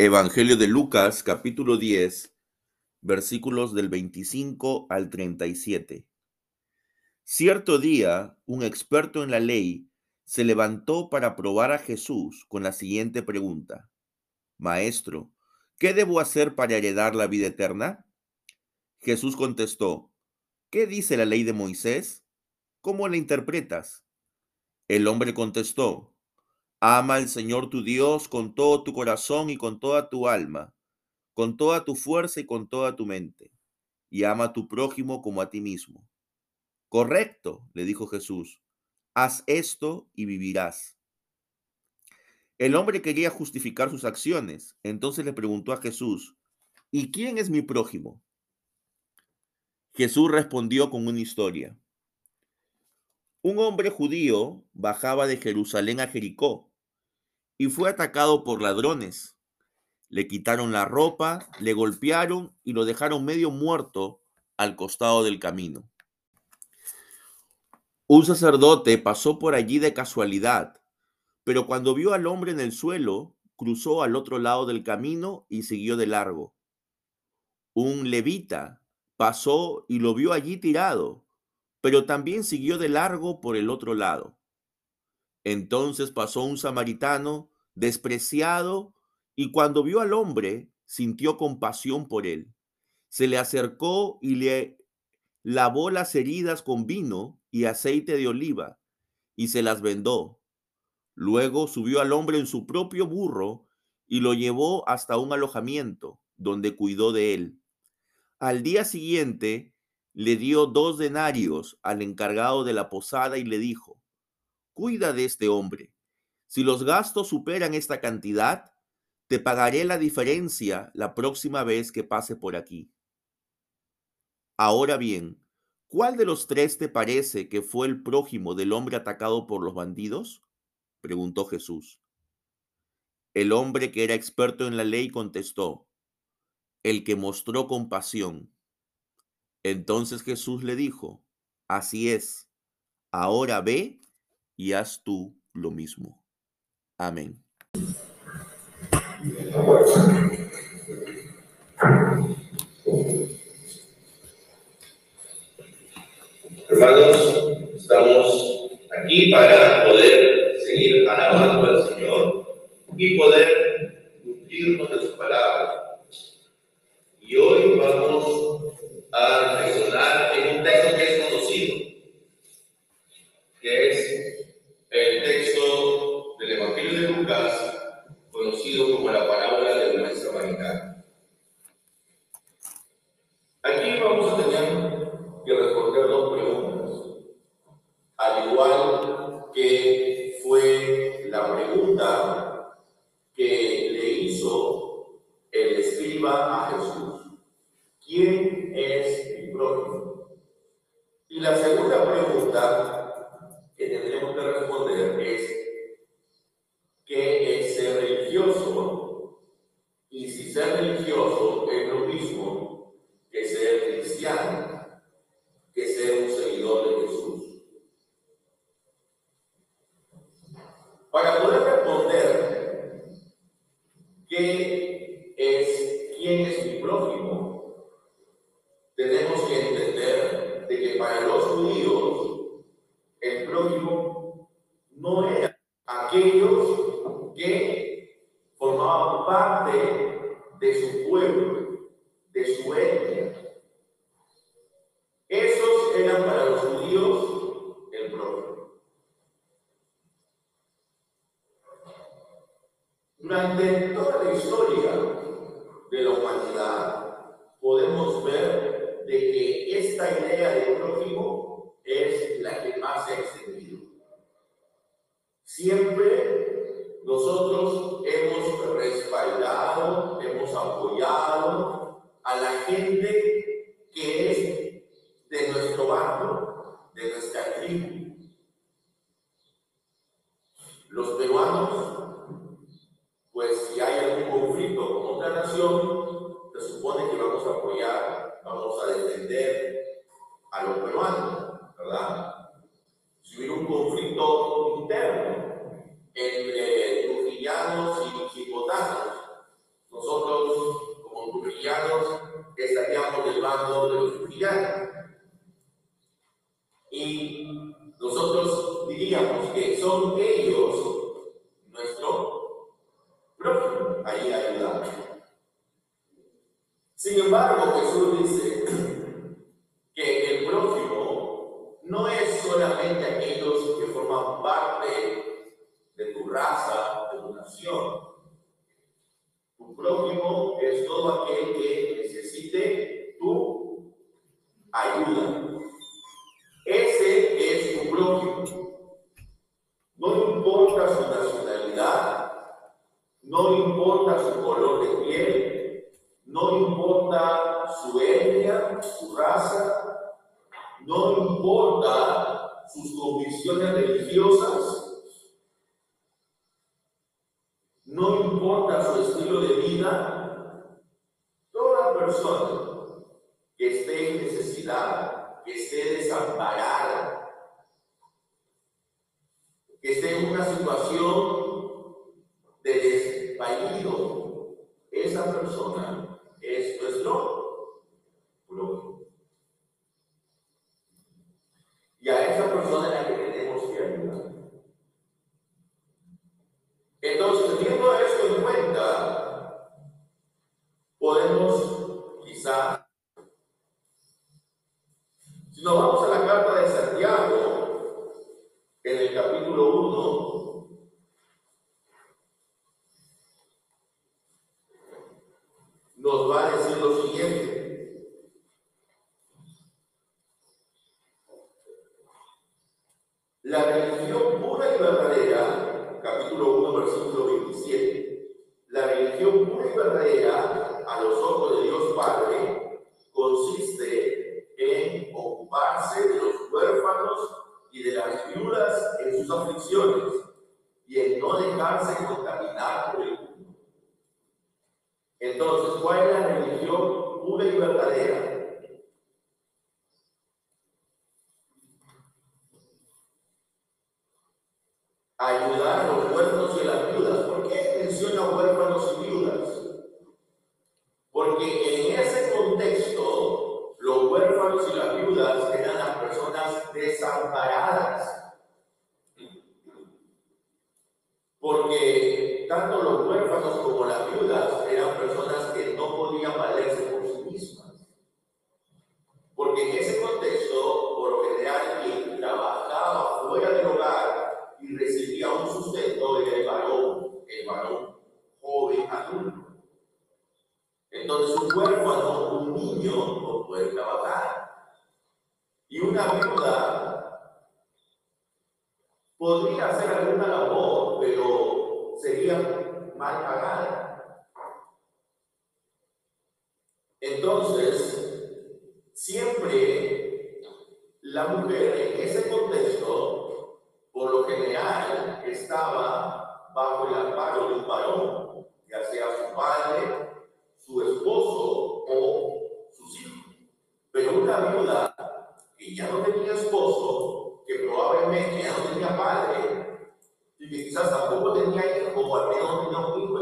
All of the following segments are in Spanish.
Evangelio de Lucas, capítulo 10, versículos del 25 al 37. Cierto día, un experto en la ley se levantó para probar a Jesús con la siguiente pregunta. Maestro, ¿qué debo hacer para heredar la vida eterna? Jesús contestó, ¿qué dice la ley de Moisés? ¿Cómo la interpretas? El hombre contestó, Ama al Señor tu Dios con todo tu corazón y con toda tu alma, con toda tu fuerza y con toda tu mente, y ama a tu prójimo como a ti mismo. Correcto, le dijo Jesús, haz esto y vivirás. El hombre quería justificar sus acciones, entonces le preguntó a Jesús, ¿y quién es mi prójimo? Jesús respondió con una historia. Un hombre judío bajaba de Jerusalén a Jericó y fue atacado por ladrones. Le quitaron la ropa, le golpearon y lo dejaron medio muerto al costado del camino. Un sacerdote pasó por allí de casualidad, pero cuando vio al hombre en el suelo, cruzó al otro lado del camino y siguió de largo. Un levita pasó y lo vio allí tirado, pero también siguió de largo por el otro lado. Entonces pasó un samaritano despreciado y cuando vio al hombre sintió compasión por él. Se le acercó y le lavó las heridas con vino y aceite de oliva y se las vendó. Luego subió al hombre en su propio burro y lo llevó hasta un alojamiento donde cuidó de él. Al día siguiente le dio dos denarios al encargado de la posada y le dijo, cuida de este hombre. Si los gastos superan esta cantidad, te pagaré la diferencia la próxima vez que pase por aquí. Ahora bien, ¿cuál de los tres te parece que fue el prójimo del hombre atacado por los bandidos? preguntó Jesús. El hombre que era experto en la ley contestó, el que mostró compasión. Entonces Jesús le dijo, así es, ahora ve y haz tú lo mismo. Amén. Hermanos, estamos aquí para poder seguir alabando al Señor y poder nutrirnos de su palabra. Y hoy vamos a reflexionar en un texto que es conocido, que es el texto del Evangelio de Lucas, conocido como la parábola del buen samaritano. Aquí vamos a tener que responder dos preguntas, al igual que fue la pregunta que le hizo el escriba a Jesús. ¿Quién es mi prójimo? Y la segunda pregunta que tendremos que responder es ¿qué es ser religioso es lo mismo que ser cristiano, que ser un seguidor de Jesús. Para poder responder qué es, quién es mi prójimo, tenemos que entender de que para los judíos el prójimo no era aquellos que formaban parte de su pueblo, de su etnia. Esos eran para los judíos el prójimo. Toda la historia de la humanidad podemos ver de que esta idea de prójimo es la que más se ha extendido. Siempre nosotros hemos respaldado, hemos apoyado a la gente que es de nuestro barrio, de nuestra tribu. Los peruanos, pues si hay algún conflicto con otra nación, se supone que vamos a apoyar, vamos a defender a los peruanos, ¿verdad? Si hubiera un conflicto interno entre trujillanos y chicotanos, nosotros como trujillanos estaríamos del bando de los trujillanos. Y nosotros diríamos que son ellos nuestro ahí ayudar. Sin embargo, Jesús dice que el prójimo no es solamente aquellos que forman parte de tu raza, de tu nación. Tu prójimo es todo aquel que necesite tu ayuda. no importa su color de piel, no importa su etnia, su raza, no importa sus convicciones religiosas, no importa su estilo de vida, toda persona que esté en necesidad, que esté desamparada, que esté en una situación persona ayudar a los huérfanos y a las viudas. ¿Por qué menciona huérfanos y viudas?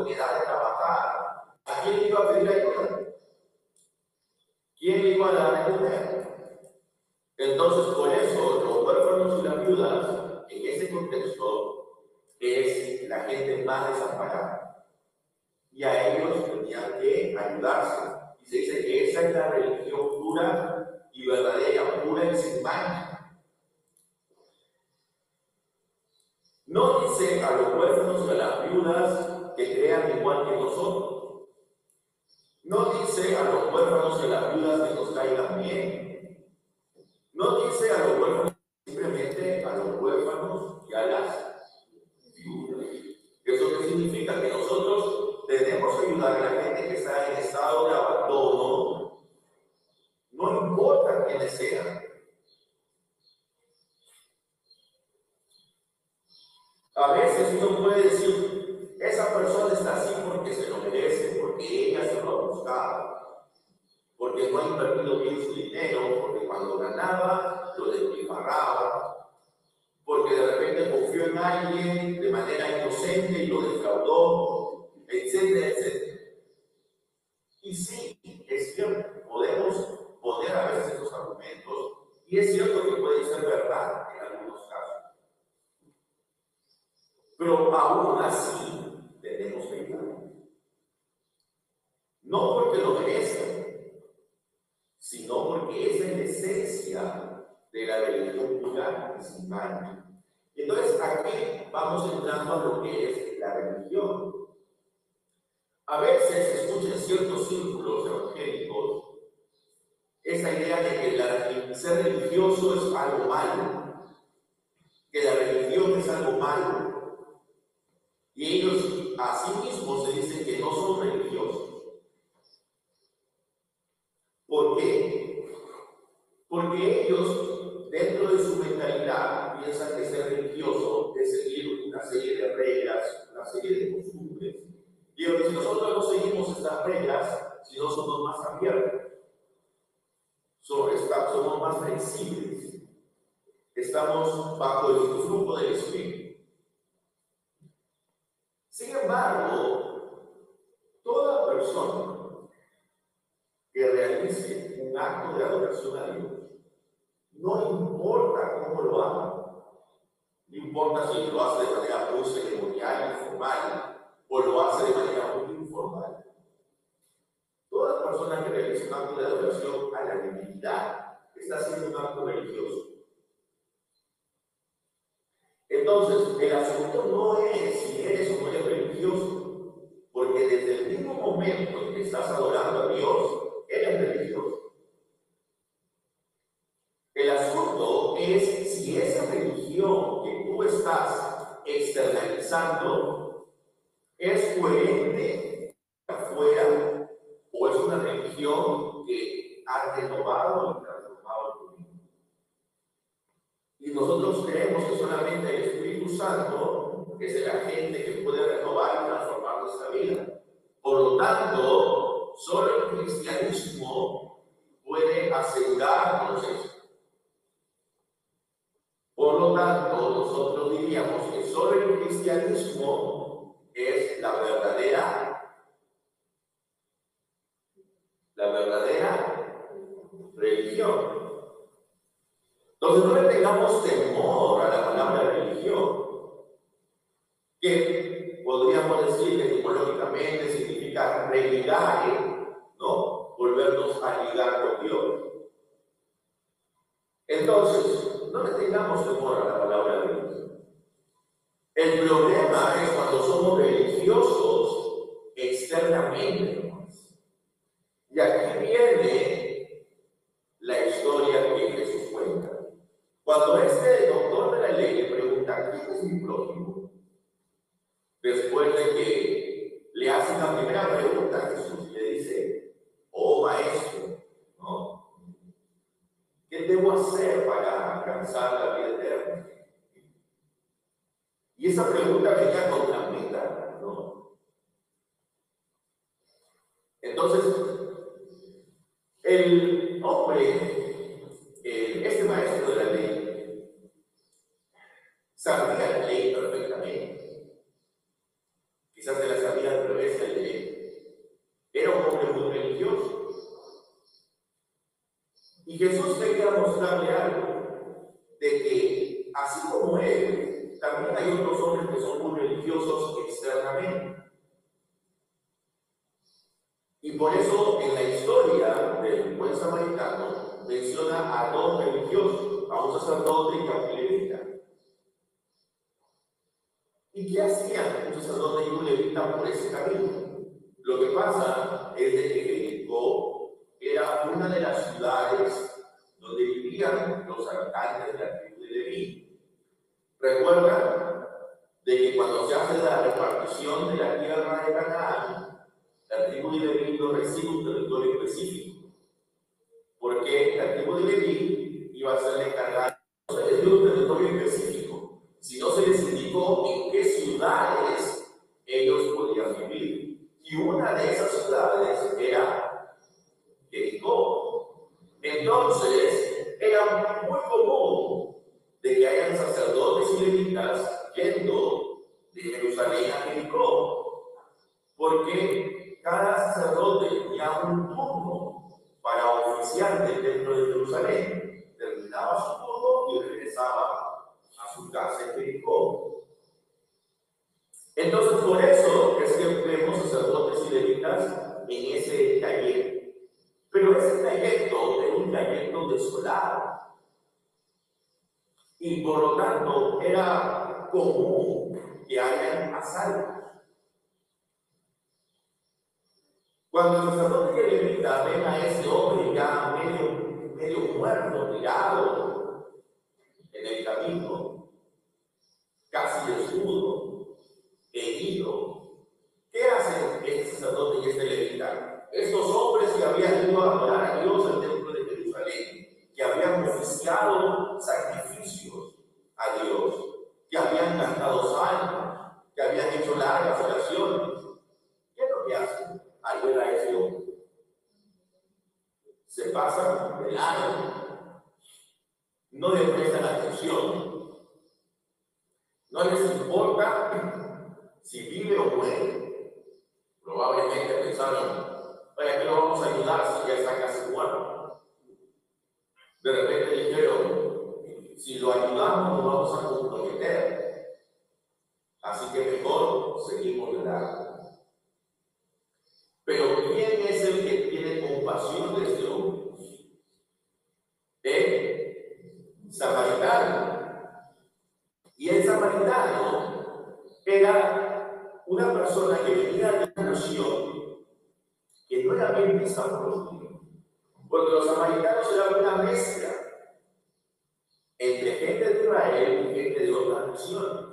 oportunidades lo que les sea. A veces uno puede decir, esa persona está así porque se lo merece, porque ella se lo ha buscado, porque no ha invertido bien su dinero, porque cuando ganaba lo despilfarraba, porque de repente confió en alguien de manera inocente y lo defraudó, etcétera, etcétera. Y sí, es cierto. Y es cierto que puede ser verdad en algunos casos. Pero aún así tenemos que ayudar. No porque lo merecen, sino porque es la esencia de la religión pura principal. Entonces, aquí vamos entrando a lo que es la religión. A veces escuchan ciertos círculos evangélicos idea de que la, ser religioso es algo malo, que la religión es algo malo. Y ellos a sí mismos se dicen que no son religiosos. ¿Por qué? Porque ellos, dentro de su mentalidad, piensan que ser religioso es seguir una serie de reglas, una serie de costumbres. Y si nosotros no seguimos estas reglas, si no somos más abiertos, somos más flexibles, estamos bajo el flujo del Espíritu. Sin embargo, toda persona que realice un acto de adoración a Dios, no importa cómo lo haga, no importa si lo hace de manera muy ceremonial, informal, o lo hace de manera persona que realice un acto de adoración a la divinidad está haciendo un acto religioso. Entonces, el asunto no es si eres o no eres religioso, porque desde el mismo momento en que estás adorando a Dios, eres religioso. El asunto es si esa religión que tú estás externalizando es coherente afuera o es una religión que ha renovado y transformado tu vida. Y nosotros creemos que solamente el Espíritu Santo es el agente que puede renovar y transformar nuestra vida. Por lo tanto, solo el cristianismo puede asegurarnos eso. Por lo tanto, nosotros diríamos que solo el cristianismo es la verdadera la verdadera religión. Entonces no le tengamos temor a la palabra religión, que podríamos decir que etimológicamente ¿no? Volvernos a ligar con Dios. Entonces, no le tengamos temor a la palabra religión. El problema es cuando somos religiosos externamente y aquí viene la historia que Jesús cuenta. Cuando este doctor de la ley le pregunta, ¿quién es mi prójimo? Después de que le hace la primera pregunta a Jesús, le dice, oh maestro, ¿no? ¿Qué debo hacer para alcanzar la vida eterna? Y esa pregunta venía con la meta, ¿no? Entonces, el hombre, este maestro de la ley, sabía la ley perfectamente. Quizás se la sabía al revés de la ley. Era un hombre muy religioso. Y Jesús quería mostrarle algo, de que así como él, también hay otros hombres que son muy religiosos externamente. Y por eso en la historia del buen samaritano menciona a dos religiosos, a un sacerdote y a un levita. ¿Y qué hacían un sacerdote y un levita por ese camino? Lo que pasa es de que era una de las ciudades donde vivían los habitantes de la tribu de Leví. Recuerdan de que cuando se hace la repartición de la tierra de Canaán, la tribu de Leví no recibe un territorio específico, porque la tribu de Leví iba a ser encargada, no un territorio específico, sino se les indicó en qué ciudades ellos podían vivir. Y una de esas ciudades era. Entonces, era muy común de que hayan sacerdotes y levitas yendo de Jerusalén a Jericó, porque cada sacerdote tenía un turno para oficiar dentro de Jerusalén. Terminaba su turno y regresaba a su casa en Jericó. Entonces, por eso es que vemos sacerdotes y levitas en ese ese trayecto. Pero ese trayecto era un trayecto desolado. Y por lo tanto era común que hayan asaltos. Cuando el sacerdote que levita ven a ese hombre ya medio, medio muerto, tirado en el camino, casi desnudo, herido, ¿qué hacen este sacerdote y este levita? Estos hombres que habían ido a adorar a Dios al templo de Jerusalén, que habían oficiado a Dios, que habían cantado salmos, que habían hecho largas oraciones, ¿qué es lo que hacen? ayuda a ese hombre. Se pasan de largo. No le prestan atención. No les importa si vive o muere. Probablemente pensaron, ¿para qué lo vamos a ayudar si ya está casi muerto? De repente dijeron, si lo ayudamos nos vamos a comprometer. Así que mejor seguimos largo. Pero ¿quién es el que tiene compasión de este hombre? El samaritano. Y el samaritano era una persona que venía de una nación que no era bien vista por los judíos. Porque los samaritanos eran una mezcla entre gente de Israel y gente de otras naciones.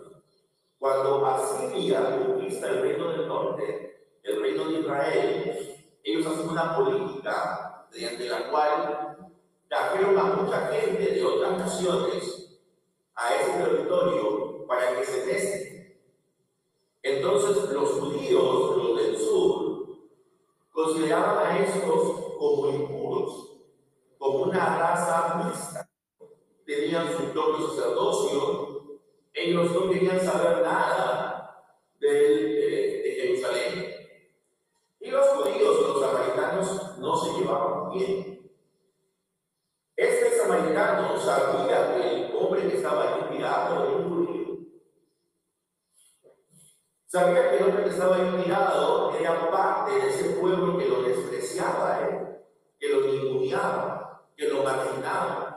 Cuando Asiria conquista el reino del norte, el reino de Israel, ellos hacen una política mediante la cual trajeron a mucha gente de otras naciones a ese territorio para que se mezclen. Entonces los judíos, los del sur, consideraban a estos como impuros, como una raza mixta. Tenían su propio sacerdocio, ellos no querían saber nada de, de Jerusalén. Y los judíos los samaritanos no se llevaban bien. Este samaritano sabía que el hombre que estaba inspirado era un judío. Sabía que el hombre que estaba inspirado era parte de ese pueblo que lo despreciaba él, que lo ninguneaba, que lo marginaba.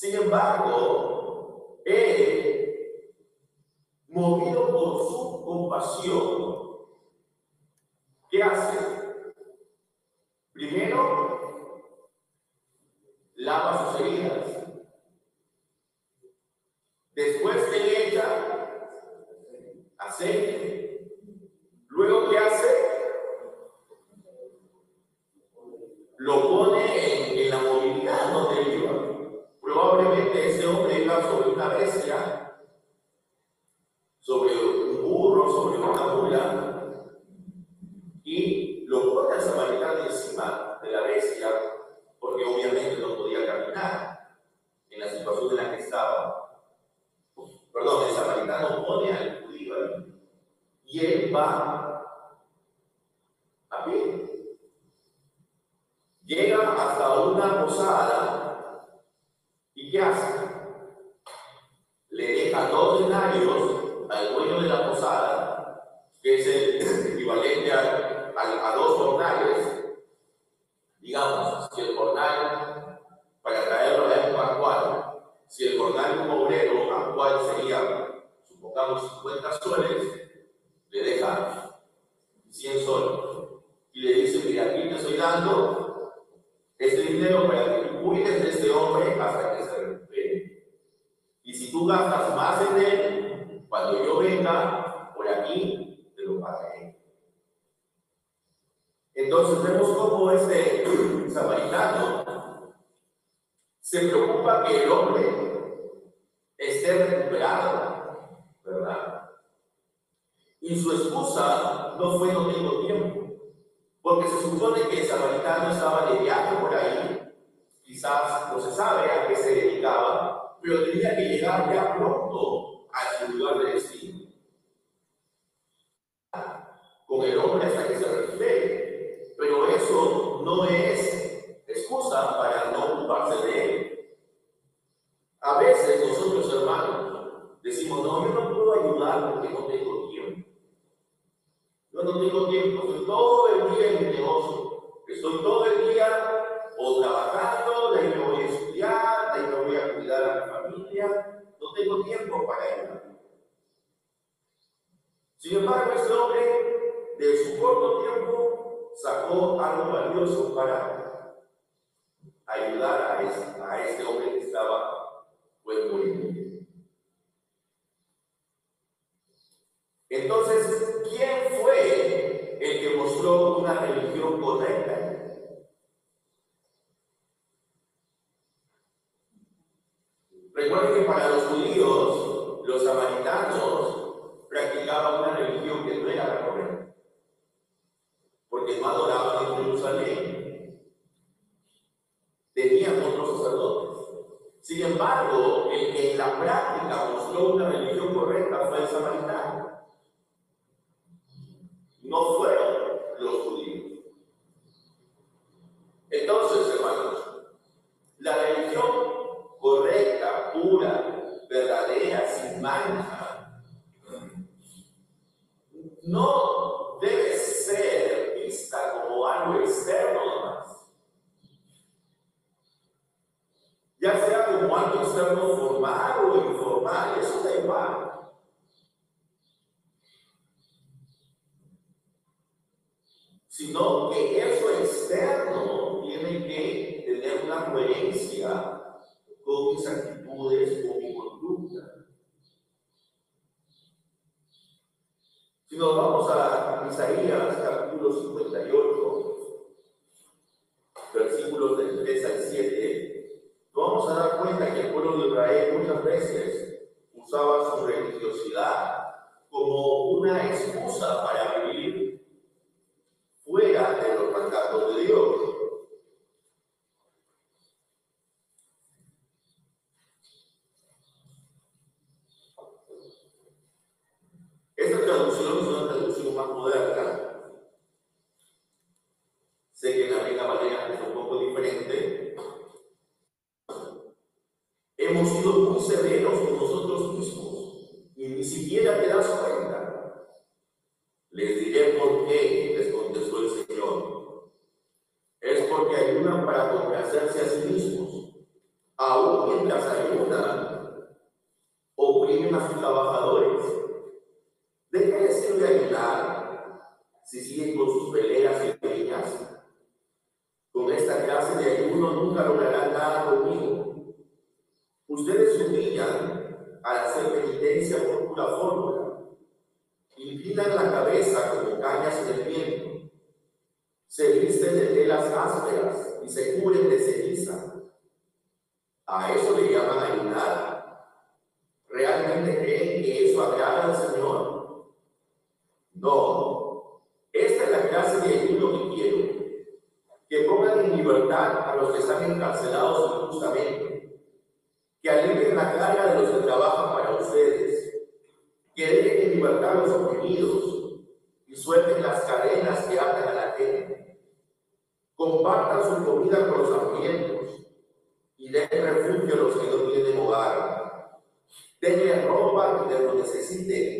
Sin embargo, él, movido por su compasión, ¿Qué hace? Primero, lava sus heridas. Después se echa aceite. Luego, ¿qué hace? Lo pone en, la movilidad donde iba. Probablemente ese hombre iba sobre una bestia, sobre un burro, sobre una mula, y lo pone al samaritano encima de la bestia, porque obviamente no podía caminar en la situación en la que estaba. Perdón, el samaritano pone al judío ahí, y él va a pie. Llega hasta una posada, ¿y qué hace? Le deja dos denarios al dueño de la posada, que es el equivalente a a, dos jornales, digamos, si el jornal, para traerlo a la época actual, de un obrero actual sería, supongamos, 50 soles, le deja 100 soles y le dice, mira, aquí te estoy dando este dinero para que tú cuides de este hombre hasta que se recupere. Y si tú gastas más en él, cuando yo venga por aquí, te lo pagaré. Entonces vemos cómo este samaritano se preocupa que el hombre esté recuperado, ¿verdad? Y su excusa no fue no tengo tiempo, porque se supone que el samaritano estaba de viaje por ahí, quizás no se sabe a qué se dedicaba, pero tenía que llegar ya pronto a su lugar de destino. Con el hombre hasta que se recupere. Pero eso no es excusa para no ocuparse de él. A veces nosotros, hermanos, decimos, no, yo no puedo ayudar porque no tengo tiempo. Yo no tengo tiempo, estoy todo el día en mi negocio. Estoy todo el día o trabajando, de ahí me voy a estudiar, de ahí me voy a cuidar a mi familia. No tengo tiempo para ayudar. Sin embargo, este hombre, de su corto tiempo, sacó algo valioso para ayudar a este, a este hombre que estaba pues muriendo. Entonces, ¿quién fue el que mostró una religión correcta? no se nosotros mismos, y ni siquiera entender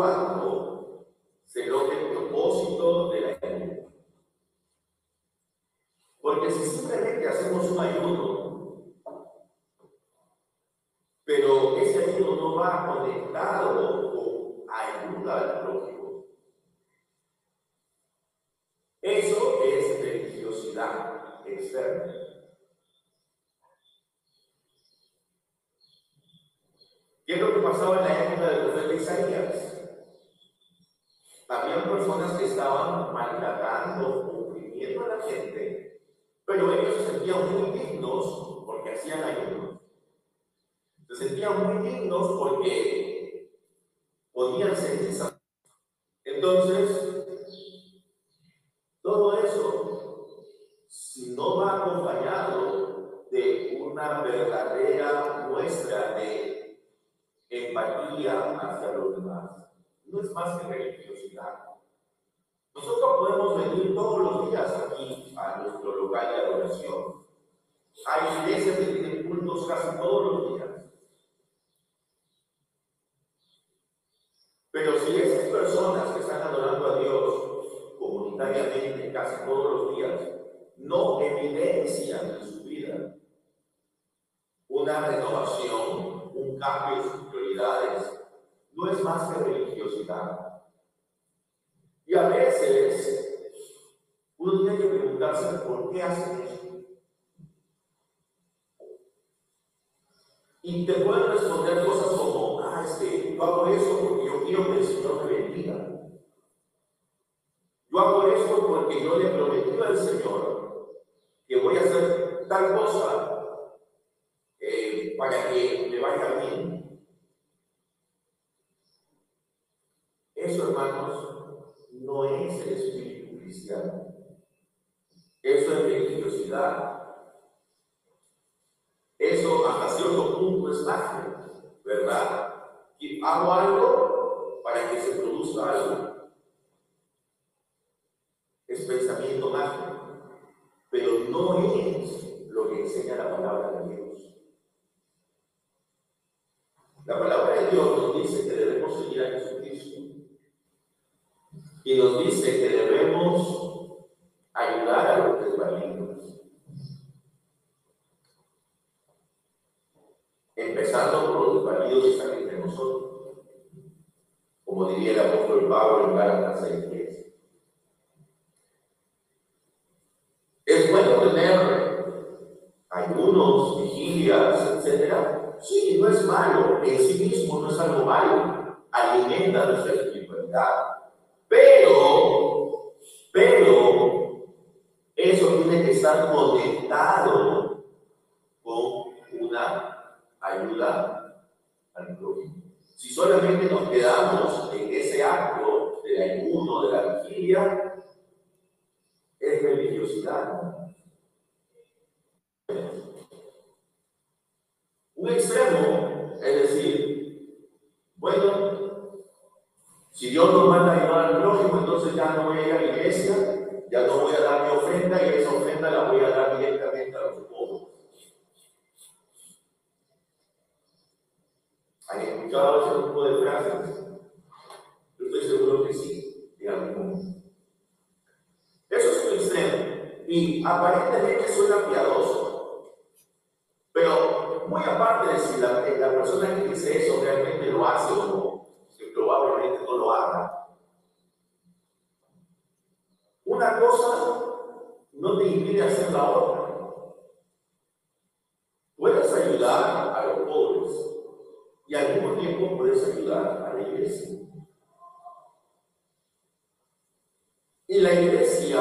cuando se logre el propósito de la ayuda. Porque si simplemente hacemos un ayuno sentían dignos porque hacían ayunos. Se sentían muy dignos porque podían sentir Entonces, todo eso, si no va acompañado de una verdadera muestra de empatía hacia los demás, no es más que religiosidad. Nosotros podemos venir todos los días aquí a nuestro local de adoración. Hay iglesias que tienen cultos casi todos los días. Pero si esas personas que están adorando a Dios comunitariamente casi todos los días no evidencian en su vida una renovación, un cambio en sus prioridades, no es más que religiosidad. Y a veces uno tiene que preguntarse por qué hacen eso. Y te pueden responder cosas como, ah, es que yo hago eso porque yo quiero que el Señor me bendiga. Yo hago esto porque yo le prometí al Señor que voy a hacer tal cosa eh, para que le vaya bien. Eso, hermanos, no es el espíritu cristiano. Eso es religiosidad. Eso hasta cierto punto es magia, ¿verdad? Y hago algo para que se produzca algo. Es pensamiento mágico, pero no es lo que enseña la palabra de Dios. La palabra de Dios nos dice que debemos seguir a Jesucristo y nos dice que debemos ayudar a los desvalidos empezando por los desvalidos que están entre nosotros, como diría el apóstol Pablo en Gálatas 6.10. Es bueno tener ayunos, vigilias, etc. Sí, no es malo, en sí mismo no es algo malo, alimenta nuestra espiritualidad. Pero, pero, eso tiene que estar conectado con una ayuda al prójimo. Si solamente nos quedamos en ese acto del ayuno, de la vigilia, es religiosidad. Un extremo, es decir, bueno, si Dios nos manda a ayudar al prójimo, entonces ya no voy a ir a la iglesia, ya no voy a dar mi ofrenda y esa ofrenda la voy a dar directamente a los pobres. ¿Han escuchado ese tipo de frases? Yo estoy seguro que sí, digamos. Eso es un extremo. Y aparentemente suena piadoso. Pero muy aparte de si la, la persona que dice eso realmente lo hace o que probablemente no lo haga. Una cosa no te impide hacer la otra. Puedes ayudar a y al mismo tiempo puedes ayudar a la iglesia. Y la iglesia,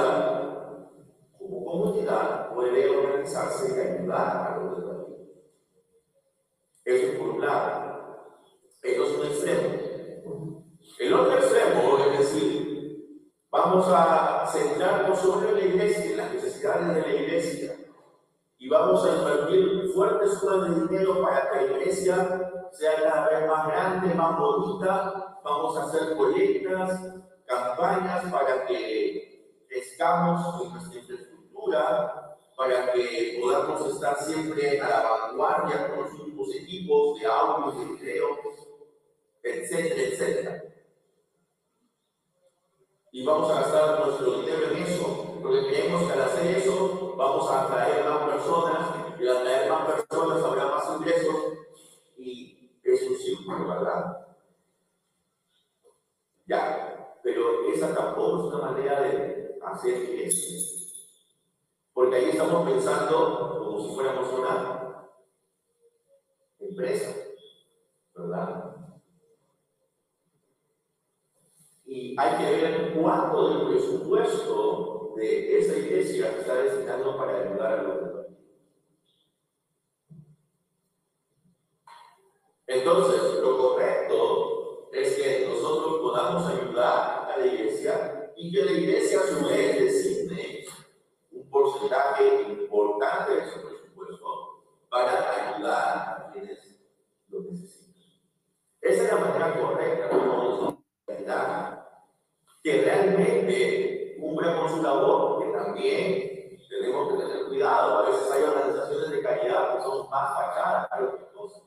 como comunidad, puede organizarse y ayudar a los demás. Eso es por un lado. Eso es un extremo. El otro extremo es decir, vamos a centrarnos solo en la iglesia, en las necesidades de la iglesia, y vamos a invertir fuertes sumas de dinero para que la iglesia sea cada vez más grande, más bonita. Vamos a hacer colectas, campañas para que crezcamos en nuestra infraestructura, para que podamos estar siempre a la vanguardia con los últimos equipos de audio, de video, etcétera, etcétera. Y vamos a gastar nuestro dinero en eso, porque creemos que al hacer eso vamos a atraer más personas, y al atraer más personas habrá más ingresos, y es un ¿verdad? Ya, pero esa tampoco es una manera de hacer eso. Porque ahí estamos pensando como si fuéramos una empresa, ¿verdad? Y hay que ver cuánto del presupuesto de esa iglesia está destinado para ayudar a los demás. Entonces, lo correcto es que nosotros podamos ayudar a la iglesia y que la iglesia a su vez designe un porcentaje importante de su presupuesto para ayudar a quienes lo necesitan. Esa es la manera correcta de que realmente cumpla con su labor, porque también tenemos que tener cuidado. A veces hay organizaciones de caridad que son más fachadas que otras.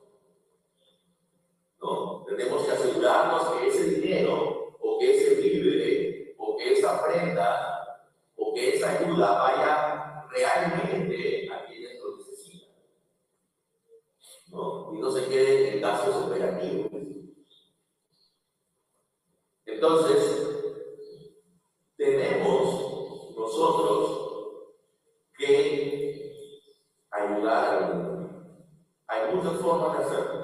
¿No? Tenemos que asegurarnos que ese dinero, o que ese vídeo, o que esa prenda, o que esa ayuda vaya realmente a quienes lo necesitan. ¿No? Y no se quede en gastos operativos. Entonces, tenemos nosotros que ayudar. Hay muchas formas de hacerlo.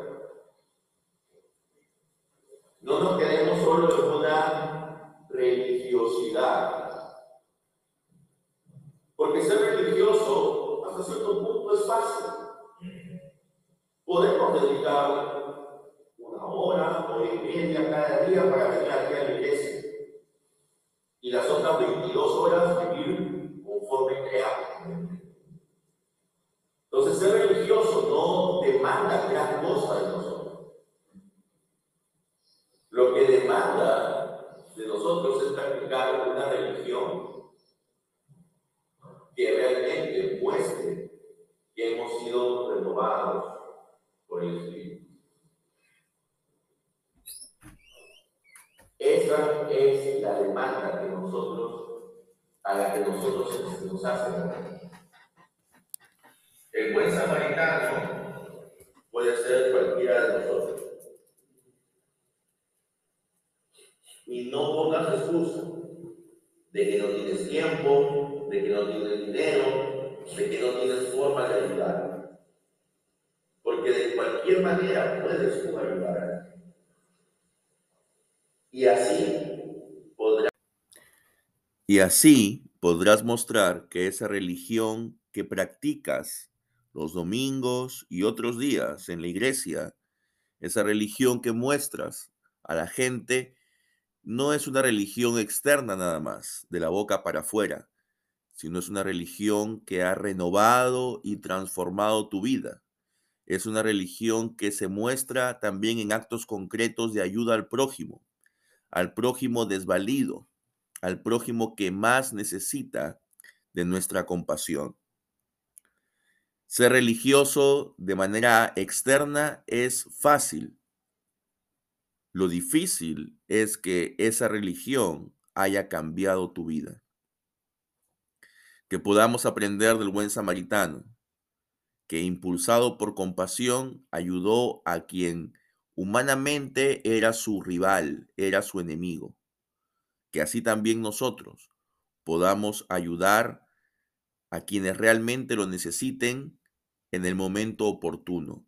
No nos quedemos solo en una religiosidad. Porque ser religioso hasta cierto punto es fácil. Podemos dedicar una hora, hora y media cada día para venir aquí a la iglesia y las otras 22 horas vivir conforme creamos. Entonces, ser religioso no demanda gran cosa de nosotros. Lo que demanda de nosotros es practicar una religión que realmente muestre que hemos sido renovados por el Espíritu. Es la demanda que nosotros, a la que nosotros nos hacemos. El buen samaritano puede ser cualquiera de nosotros. Y no pongas excusa de que no tienes tiempo, de que no tienes dinero, de que no tienes forma de ayudar. Porque de cualquier manera puedes ayudar y así podrás. Mostrar que esa religión que practicas los domingos y otros días en la iglesia, esa religión que muestras a la gente, no es una religión externa nada más, de la boca para afuera, sino es una religión que ha renovado y transformado tu vida. Es una religión que se muestra también en actos concretos de ayuda al prójimo, al prójimo desvalido, al prójimo que más necesita de nuestra compasión. Ser religioso de manera externa es fácil. Lo difícil es que esa religión haya cambiado tu vida. Que podamos aprender del buen samaritano, que impulsado por compasión ayudó a quien Humanamente era su rival, era su enemigo. Que así también nosotros podamos ayudar a quienes realmente lo necesiten en el momento oportuno.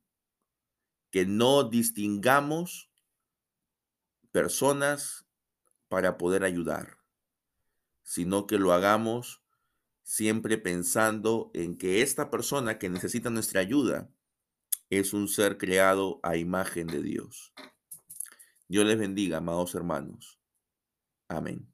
Que no distingamos personas para poder ayudar, sino que lo hagamos siempre pensando en que esta persona que necesita nuestra ayuda es un ser creado a imagen de Dios. Dios les bendiga, amados hermanos. Amén.